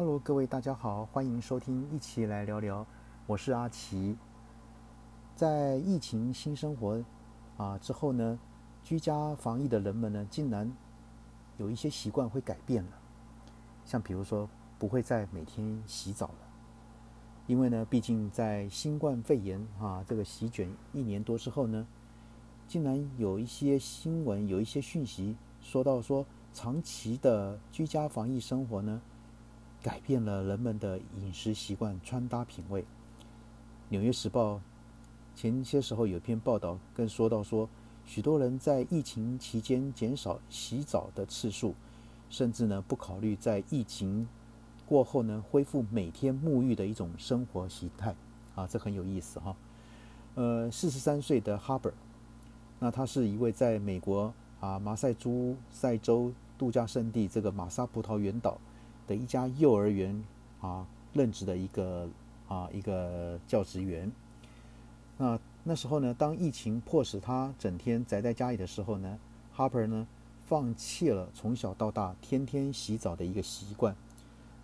Hello，各位大家好，欢迎收听，一起来聊聊。我是阿奇。在疫情新生活啊之后呢，居家防疫的人们呢，竟然有一些习惯会改变了。像比如说，不会再每天洗澡了，因为呢，毕竟在新冠肺炎啊这个席卷一年多之后呢，竟然有一些新闻，有一些讯息说到说，长期的居家防疫生活呢。改变了人们的饮食习惯、穿搭品味。《纽约时报》前些时候有篇报道，更说到说，许多人在疫情期间减少洗澡的次数，甚至呢不考虑在疫情过后呢恢复每天沐浴的一种生活习态。啊，这很有意思哈。呃，四十三岁的哈伯，那他是一位在美国啊马赛诸塞州度假胜地这个马萨葡萄园岛。的一家幼儿园啊，任职的一个啊一个教职员。那那时候呢，当疫情迫使他整天宅在家里的时候呢，Harper 呢放弃了从小到大天天洗澡的一个习惯，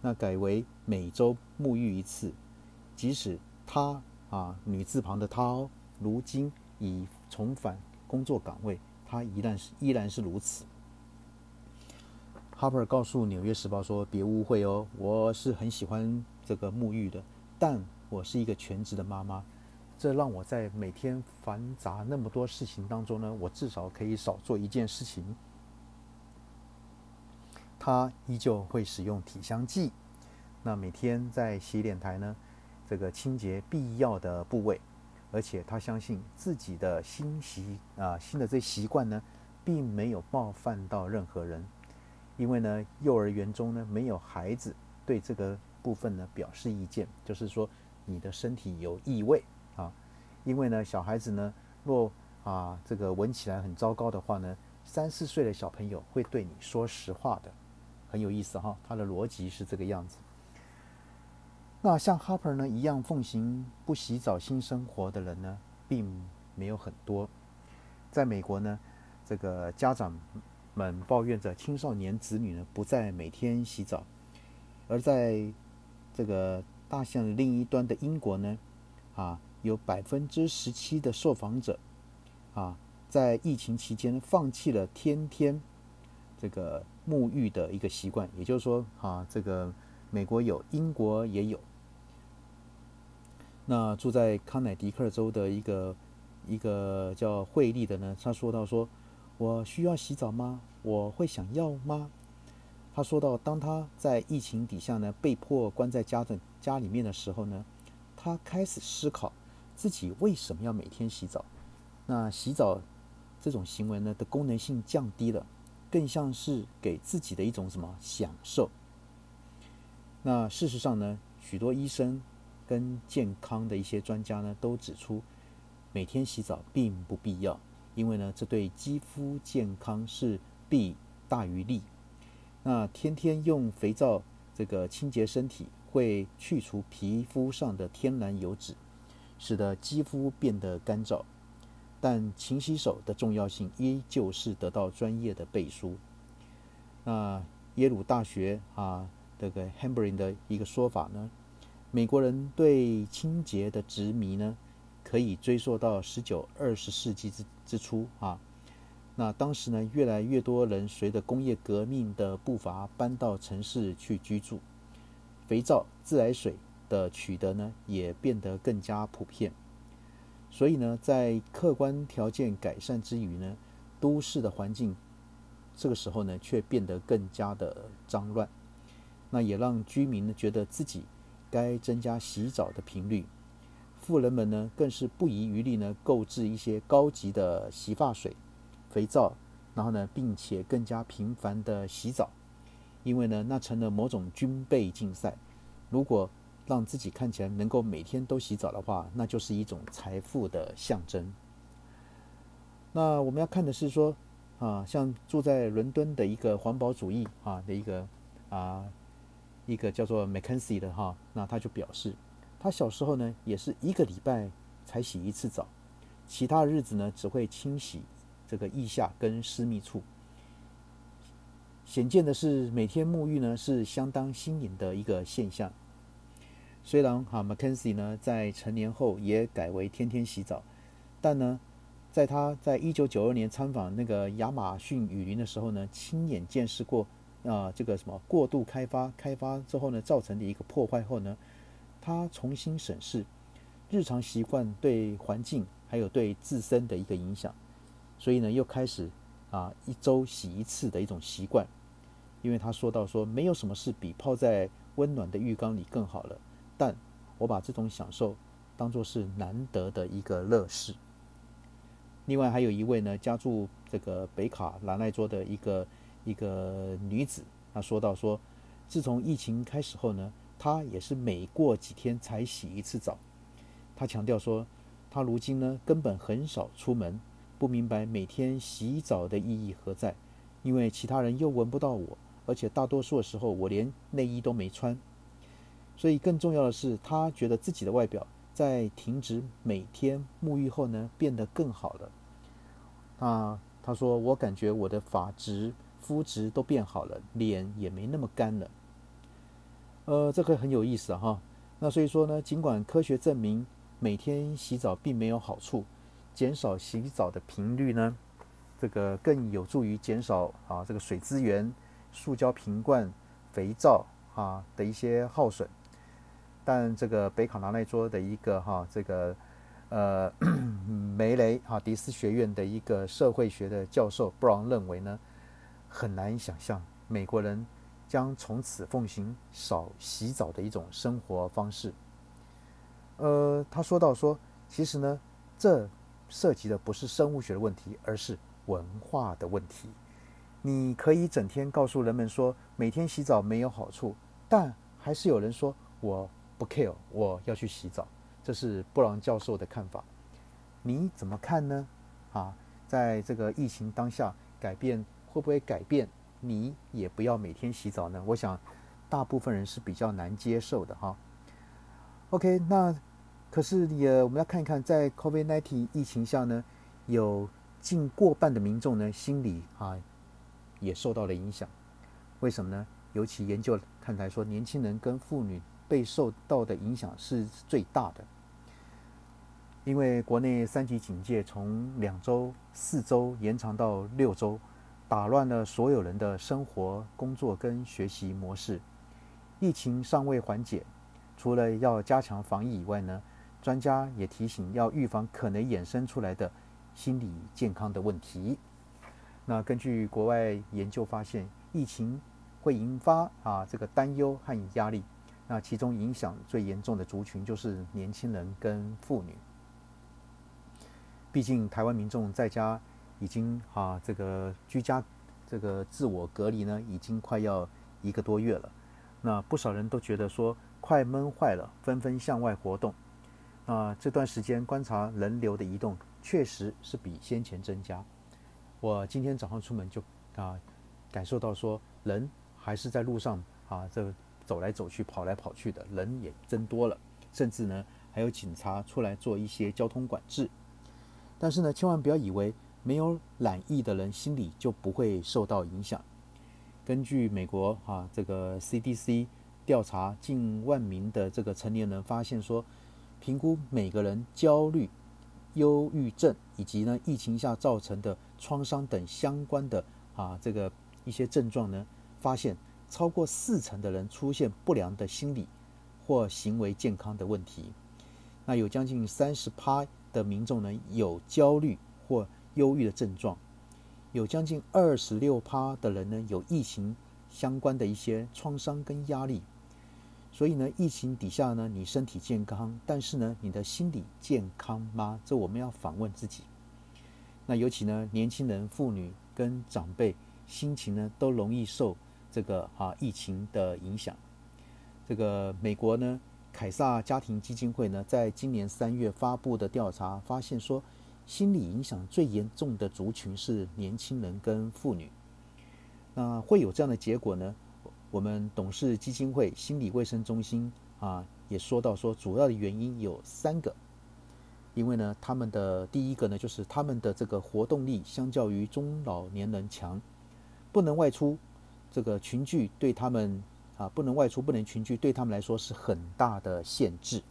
那改为每周沐浴一次。即使他啊女字旁的他哦，如今已重返工作岗位，他依然是依然是如此。Harper 告诉《纽约时报》说：“别误会哦，我是很喜欢这个沐浴的，但我是一个全职的妈妈，这让我在每天繁杂那么多事情当中呢，我至少可以少做一件事情。他依旧会使用体香剂，那每天在洗脸台呢，这个清洁必要的部位，而且他相信自己的新习啊新的这习惯呢，并没有冒犯到任何人。”因为呢，幼儿园中呢没有孩子对这个部分呢表示意见，就是说你的身体有异味啊。因为呢，小孩子呢若啊这个闻起来很糟糕的话呢，三四岁的小朋友会对你说实话的，很有意思哈。他的逻辑是这个样子。那像 Harper 呢一样奉行不洗澡新生活的人呢，并没有很多。在美国呢，这个家长。们抱怨着青少年子女呢不再每天洗澡，而在这个大象另一端的英国呢，啊，有百分之十七的受访者啊，在疫情期间放弃了天天这个沐浴的一个习惯。也就是说，啊，这个美国有，英国也有。那住在康乃狄克州的一个一个叫惠利的呢，他说到说。我需要洗澡吗？我会想要吗？他说到，当他在疫情底下呢，被迫关在家的家里面的时候呢，他开始思考自己为什么要每天洗澡。那洗澡这种行为呢的功能性降低了，更像是给自己的一种什么享受。那事实上呢，许多医生跟健康的一些专家呢都指出，每天洗澡并不必要。因为呢，这对肌肤健康是弊大于利。那天天用肥皂这个清洁身体，会去除皮肤上的天然油脂，使得肌肤变得干燥。但勤洗手的重要性依旧是得到专业的背书。那耶鲁大学啊，这个 Hambrin 的一个说法呢，美国人对清洁的执迷呢。可以追溯到十九、二十世纪之之初啊。那当时呢，越来越多人随着工业革命的步伐搬到城市去居住，肥皂、自来水的取得呢也变得更加普遍。所以呢，在客观条件改善之余呢，都市的环境这个时候呢却变得更加的脏乱。那也让居民呢觉得自己该增加洗澡的频率。富人们呢，更是不遗余力呢，购置一些高级的洗发水、肥皂，然后呢，并且更加频繁的洗澡，因为呢，那成了某种军备竞赛。如果让自己看起来能够每天都洗澡的话，那就是一种财富的象征。那我们要看的是说，啊，像住在伦敦的一个环保主义啊的一个啊一个叫做 Mackenzie 的哈，那他就表示。他小时候呢，也是一个礼拜才洗一次澡，其他日子呢只会清洗这个腋下跟私密处。显见的是，每天沐浴呢是相当新颖的一个现象。虽然哈 Mackenzie 呢在成年后也改为天天洗澡，但呢，在他在一九九二年参访那个亚马逊雨林的时候呢，亲眼见识过啊这个什么过度开发开发之后呢造成的一个破坏后呢，他重新审视日常习惯对环境还有对自身的一个影响，所以呢又开始啊一周洗一次的一种习惯。因为他说到说，没有什么事比泡在温暖的浴缸里更好了，但我把这种享受当做是难得的一个乐事。另外还有一位呢，家住这个北卡兰奈州的一个一个女子，她说到说，自从疫情开始后呢，他也是每过几天才洗一次澡。他强调说，他如今呢根本很少出门，不明白每天洗澡的意义何在，因为其他人又闻不到我。而且大多数时候，我连内衣都没穿。所以更重要的是，他觉得自己的外表在停止每天沐浴后呢，变得更好了。啊，他说：“我感觉我的发质、肤质都变好了，脸也没那么干了。”呃，这个很有意思哈。那所以说呢，尽管科学证明每天洗澡并没有好处，减少洗澡的频率呢，这个更有助于减少啊这个水资源。塑胶瓶罐、肥皂啊的一些耗损，但这个北卡拿奈州的一个哈这个呃 梅雷哈迪斯学院的一个社会学的教授布朗认为呢，很难想象美国人将从此奉行少洗澡的一种生活方式。呃，他说到说，其实呢，这涉及的不是生物学的问题，而是文化的问题。你可以整天告诉人们说每天洗澡没有好处，但还是有人说我不 care，我要去洗澡。这是布朗教授的看法，你怎么看呢？啊，在这个疫情当下，改变会不会改变？你也不要每天洗澡呢？我想大部分人是比较难接受的哈。OK，那可是也我们要看一看，在 COVID-19 疫情下呢，有近过半的民众呢心里啊。也受到了影响，为什么呢？尤其研究看来说，年轻人跟妇女被受到的影响是最大的。因为国内三级警戒从两周、四周延长到六周，打乱了所有人的生活、工作跟学习模式。疫情尚未缓解，除了要加强防疫以外呢，专家也提醒要预防可能衍生出来的心理健康的问题。那根据国外研究发现，疫情会引发啊这个担忧和压力。那其中影响最严重的族群就是年轻人跟妇女。毕竟台湾民众在家已经啊这个居家这个自我隔离呢，已经快要一个多月了。那不少人都觉得说快闷坏了，纷纷向外活动。啊，这段时间观察人流的移动，确实是比先前增加。我今天早上出门就啊，感受到说人还是在路上啊，这走来走去、跑来跑去的人也增多了，甚至呢还有警察出来做一些交通管制。但是呢，千万不要以为没有染疫的人心里就不会受到影响。根据美国啊这个 CDC 调查近万名的这个成年人，发现说，评估每个人焦虑。忧郁症以及呢疫情下造成的创伤等相关的啊这个一些症状呢，发现超过四成的人出现不良的心理或行为健康的问题。那有将近三十趴的民众呢有焦虑或忧郁的症状，有将近二十六趴的人呢有疫情相关的一些创伤跟压力。所以呢，疫情底下呢，你身体健康，但是呢，你的心理健康吗？这我们要反问自己。那尤其呢，年轻人、妇女跟长辈心情呢，都容易受这个啊疫情的影响。这个美国呢，凯撒家庭基金会呢，在今年三月发布的调查发现说，心理影响最严重的族群是年轻人跟妇女。那会有这样的结果呢？我们董事基金会心理卫生中心啊，也说到说，主要的原因有三个。因为呢，他们的第一个呢，就是他们的这个活动力相较于中老年人强，不能外出，这个群聚对他们啊不能外出不能群聚对他们来说是很大的限制。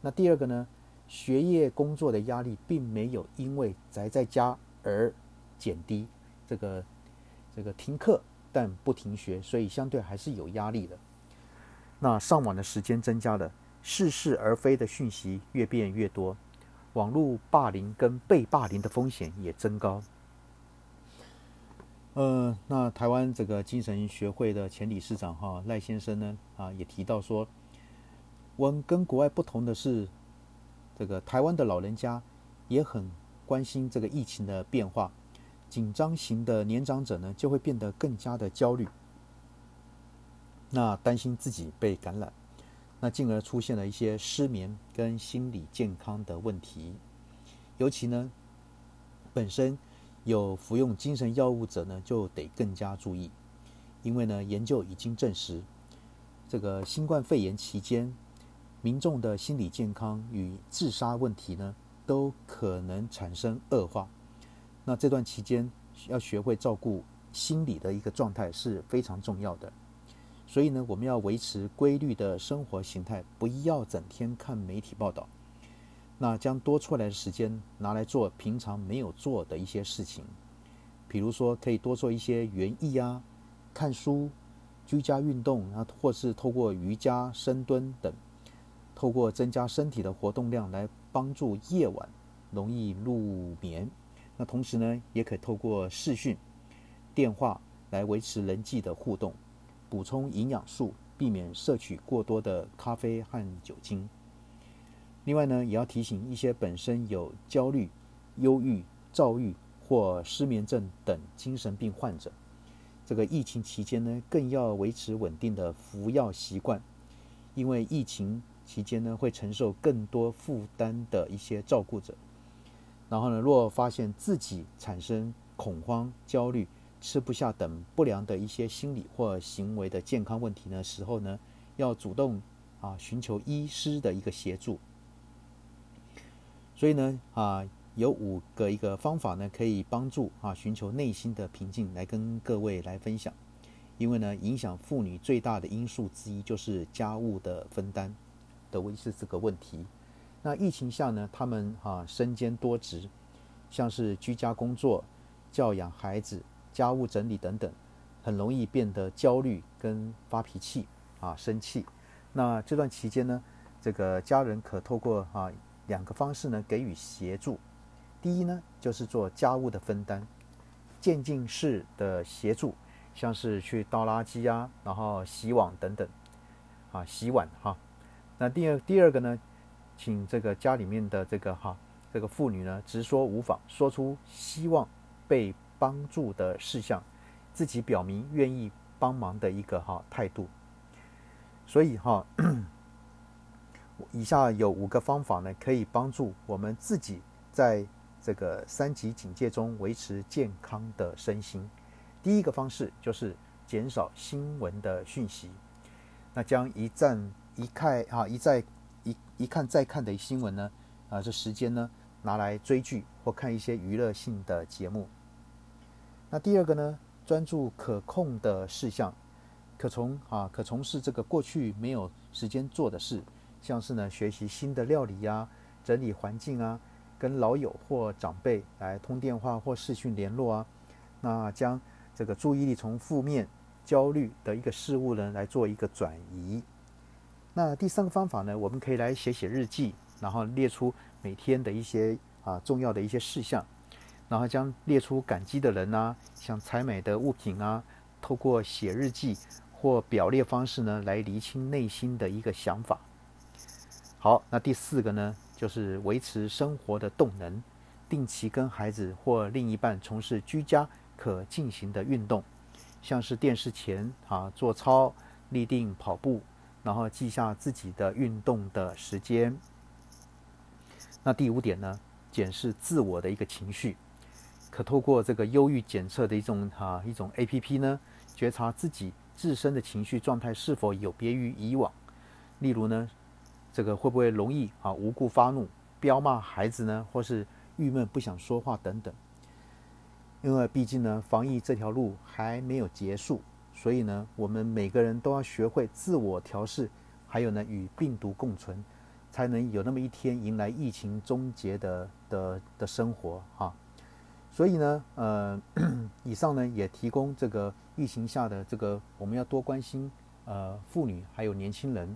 那第二个呢，学业工作的压力并没有因为宅在家而减低，这个这个停课但不停学，所以相对还是有压力的。那上网的时间增加了，似是而非的讯息越变越多，网络霸凌跟被霸凌的风险也增高。呃，那台湾这个精神学会的前理事长哈赖先生呢啊也提到说，我们跟国外不同的是，这个台湾的老人家也很关心这个疫情的变化，紧张型的年长者呢就会变得更加的焦虑，那担心自己被感染，那进而出现了一些失眠跟心理健康的问题，尤其呢本身。有服用精神药物者呢，就得更加注意，因为呢，研究已经证实，这个新冠肺炎期间，民众的心理健康与自杀问题呢，都可能产生恶化。那这段期间要学会照顾心理的一个状态是非常重要的。所以呢，我们要维持规律的生活形态，不要整天看媒体报道。那将多出来的时间拿来做平常没有做的一些事情，比如说可以多做一些园艺啊、看书、居家运动啊，或是透过瑜伽、深蹲等，透过增加身体的活动量来帮助夜晚容易入眠。那同时呢，也可以透过视讯、电话来维持人际的互动，补充营养素，避免摄取过多的咖啡和酒精。另外呢，也要提醒一些本身有焦虑、忧郁、躁郁或失眠症等精神病患者，这个疫情期间呢，更要维持稳定的服药习惯，因为疫情期间呢，会承受更多负担的一些照顾者。然后呢，若发现自己产生恐慌、焦虑、吃不下等不良的一些心理或行为的健康问题呢时候呢，要主动啊寻求医师的一个协助。所以呢，啊，有五个一个方法呢，可以帮助啊寻求内心的平静，来跟各位来分享。因为呢，影响妇女最大的因素之一就是家务的分担的维持这个问题。那疫情下呢，他们啊身兼多职，像是居家工作、教养孩子、家务整理等等，很容易变得焦虑跟发脾气啊生气。那这段期间呢，这个家人可透过啊。两个方式呢，给予协助。第一呢，就是做家务的分担，渐进式的协助，像是去倒垃圾啊，然后洗碗等等，啊，洗碗哈。那第二第二个呢，请这个家里面的这个哈这个妇女呢，直说无妨，说出希望被帮助的事项，自己表明愿意帮忙的一个哈态度。所以哈。以下有五个方法呢，可以帮助我们自己在这个三级警戒中维持健康的身心。第一个方式就是减少新闻的讯息，那将一站一看啊一再一一看再看的新闻呢啊这时间呢拿来追剧或看一些娱乐性的节目。那第二个呢，专注可控的事项，可从啊可从事这个过去没有时间做的事。像是呢，学习新的料理呀，整理环境啊，跟老友或长辈来通电话或视讯联络啊，那将这个注意力从负面、焦虑的一个事物呢来做一个转移。那第三个方法呢，我们可以来写写日记，然后列出每天的一些啊重要的一些事项，然后将列出感激的人啊，像采买的物品啊，透过写日记或表列方式呢，来厘清内心的一个想法。好，那第四个呢，就是维持生活的动能，定期跟孩子或另一半从事居家可进行的运动，像是电视前啊做操、立定跑步，然后记下自己的运动的时间。那第五点呢，检视自我的一个情绪，可透过这个忧郁检测的一种哈一种 A P P 呢，觉察自己自身的情绪状态是否有别于以往，例如呢。这个会不会容易啊无故发怒、彪骂孩子呢？或是郁闷不想说话等等？因为毕竟呢，防疫这条路还没有结束，所以呢，我们每个人都要学会自我调试，还有呢，与病毒共存，才能有那么一天迎来疫情终结的的的生活哈。所以呢，呃，以上呢也提供这个疫情下的这个我们要多关心呃妇女还有年轻人。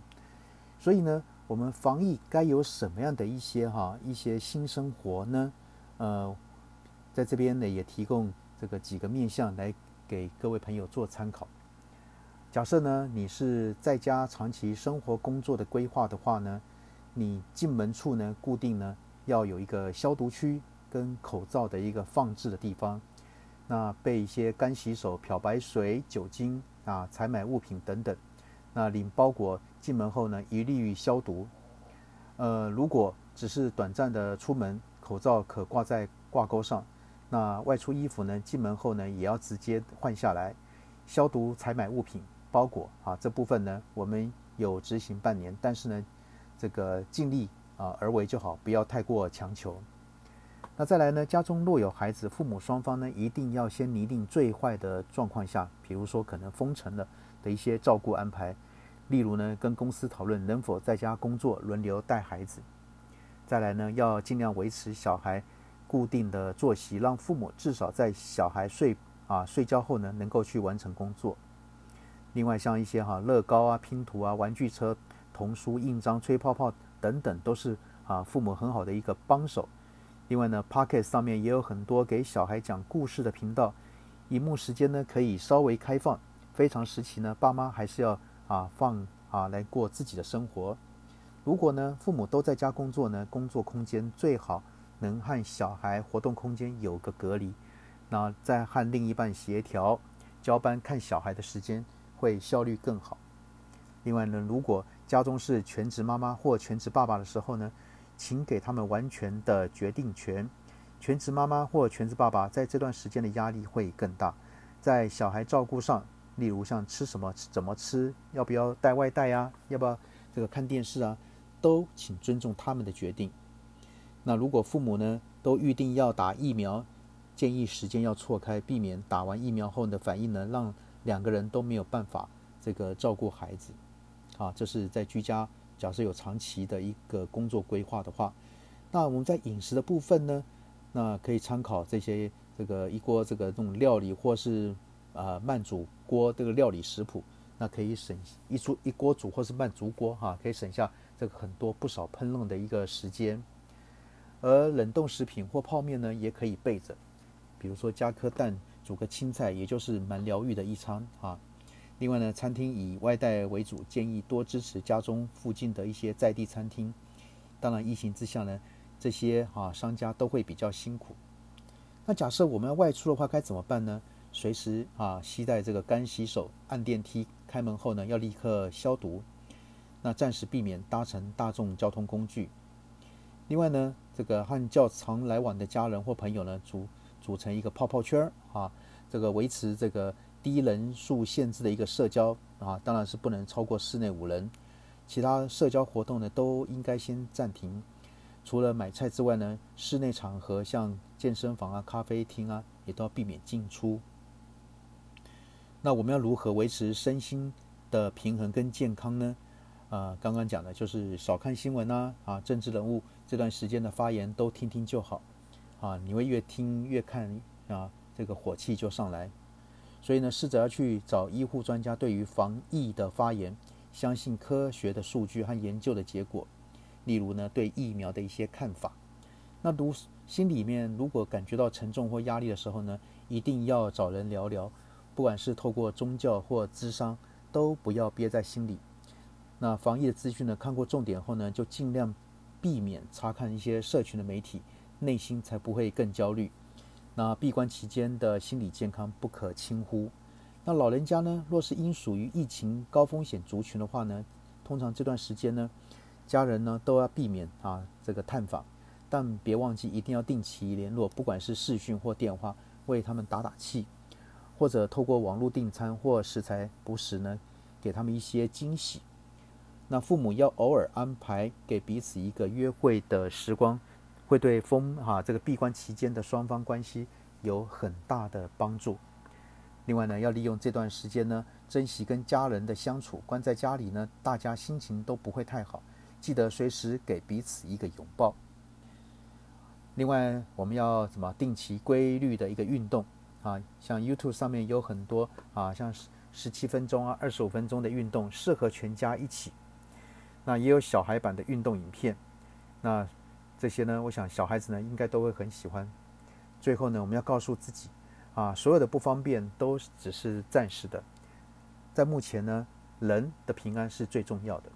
所以呢，我们防疫该有什么样的一些哈一些新生活呢？呃，在这边呢也提供这个几个面向来给各位朋友做参考。假设呢你是在家长期生活工作的规划的话呢，你进门处呢固定呢要有一个消毒区跟口罩的一个放置的地方，那备一些干洗手、漂白水、酒精啊、采买物品等等。那领包裹进门后呢，一律消毒。呃，如果只是短暂的出门，口罩可挂在挂钩上。那外出衣服呢，进门后呢，也要直接换下来，消毒采买物品包裹啊。这部分呢，我们有执行半年，但是呢，这个尽力啊而为就好，不要太过强求。那再来呢，家中若有孩子，父母双方呢，一定要先拟定最坏的状况下，比如说可能封城了。的一些照顾安排，例如呢，跟公司讨论能否在家工作，轮流带孩子。再来呢，要尽量维持小孩固定的作息，让父母至少在小孩睡啊睡觉后呢，能够去完成工作。另外，像一些哈乐高啊、拼图啊、玩具车、童书、印章、吹泡泡等等，都是啊父母很好的一个帮手。另外呢，Pocket 上面也有很多给小孩讲故事的频道，荧幕时间呢可以稍微开放。非常时期呢，爸妈还是要啊放啊来过自己的生活。如果呢父母都在家工作呢，工作空间最好能和小孩活动空间有个隔离。那再和另一半协调交班看小孩的时间，会效率更好。另外呢，如果家中是全职妈妈或全职爸爸的时候呢，请给他们完全的决定权。全职妈妈或全职爸爸在这段时间的压力会更大，在小孩照顾上。例如像吃什么、怎么吃、要不要带外带啊、要不要这个看电视啊，都请尊重他们的决定。那如果父母呢都预定要打疫苗，建议时间要错开，避免打完疫苗后的反应呢，让两个人都没有办法这个照顾孩子。啊，这是在居家假设有长期的一个工作规划的话，那我们在饮食的部分呢，那可以参考这些这个一锅这个这种料理或是。啊，慢煮锅这个料理食谱，那可以省一煮一锅煮，或是慢煮锅哈，可以省下这个很多不少烹饪的一个时间。而冷冻食品或泡面呢，也可以备着，比如说加颗蛋，煮个青菜，也就是蛮疗愈的一餐啊。另外呢，餐厅以外带为主，建议多支持家中附近的一些在地餐厅。当然，疫情之下呢，这些啊商家都会比较辛苦。那假设我们要外出的话，该怎么办呢？随时啊，携带这个干洗手，按电梯开门后呢，要立刻消毒。那暂时避免搭乘大众交通工具。另外呢，这个和较常来往的家人或朋友呢，组组成一个泡泡圈儿啊，这个维持这个低人数限制的一个社交啊，当然是不能超过室内五人。其他社交活动呢，都应该先暂停。除了买菜之外呢，室内场合像健身房啊、咖啡厅啊，也都要避免进出。那我们要如何维持身心的平衡跟健康呢？啊，刚刚讲的就是少看新闻啊，啊，政治人物这段时间的发言都听听就好，啊，你会越听越看啊，这个火气就上来。所以呢，试着要去找医护专家对于防疫的发言，相信科学的数据和研究的结果。例如呢，对疫苗的一些看法。那如心里面如果感觉到沉重或压力的时候呢，一定要找人聊聊。不管是透过宗教或智商，都不要憋在心里。那防疫的资讯呢？看过重点后呢，就尽量避免查看一些社群的媒体，内心才不会更焦虑。那闭关期间的心理健康不可轻忽。那老人家呢？若是应属于疫情高风险族群的话呢，通常这段时间呢，家人呢都要避免啊这个探访，但别忘记一定要定期联络，不管是视讯或电话，为他们打打气。或者透过网络订餐或食材不时呢，给他们一些惊喜。那父母要偶尔安排给彼此一个约会的时光，会对封哈这个闭关期间的双方关系有很大的帮助。另外呢，要利用这段时间呢，珍惜跟家人的相处。关在家里呢，大家心情都不会太好。记得随时给彼此一个拥抱。另外，我们要怎么定期规律的一个运动啊？像 YouTube 上面有很多啊，像十十七分钟啊、二十五分钟的运动，适合全家一起。那也有小孩版的运动影片。那这些呢，我想小孩子呢应该都会很喜欢。最后呢，我们要告诉自己啊，所有的不方便都只是暂时的。在目前呢，人的平安是最重要的。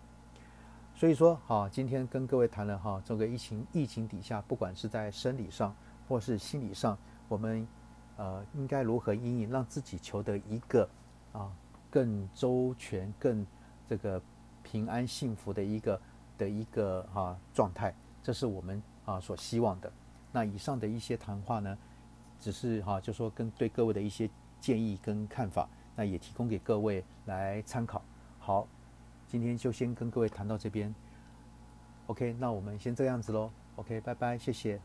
所以说，好，今天跟各位谈了哈，这个疫情疫情底下，不管是在生理上或是心理上，我们呃应该如何应应，让自己求得一个啊更周全、更这个平安幸福的一个。的一个啊状态，这是我们啊所希望的。那以上的一些谈话呢，只是哈，就说跟对各位的一些建议跟看法，那也提供给各位来参考。好，今天就先跟各位谈到这边。OK，那我们先这样子喽。OK，拜拜，谢谢。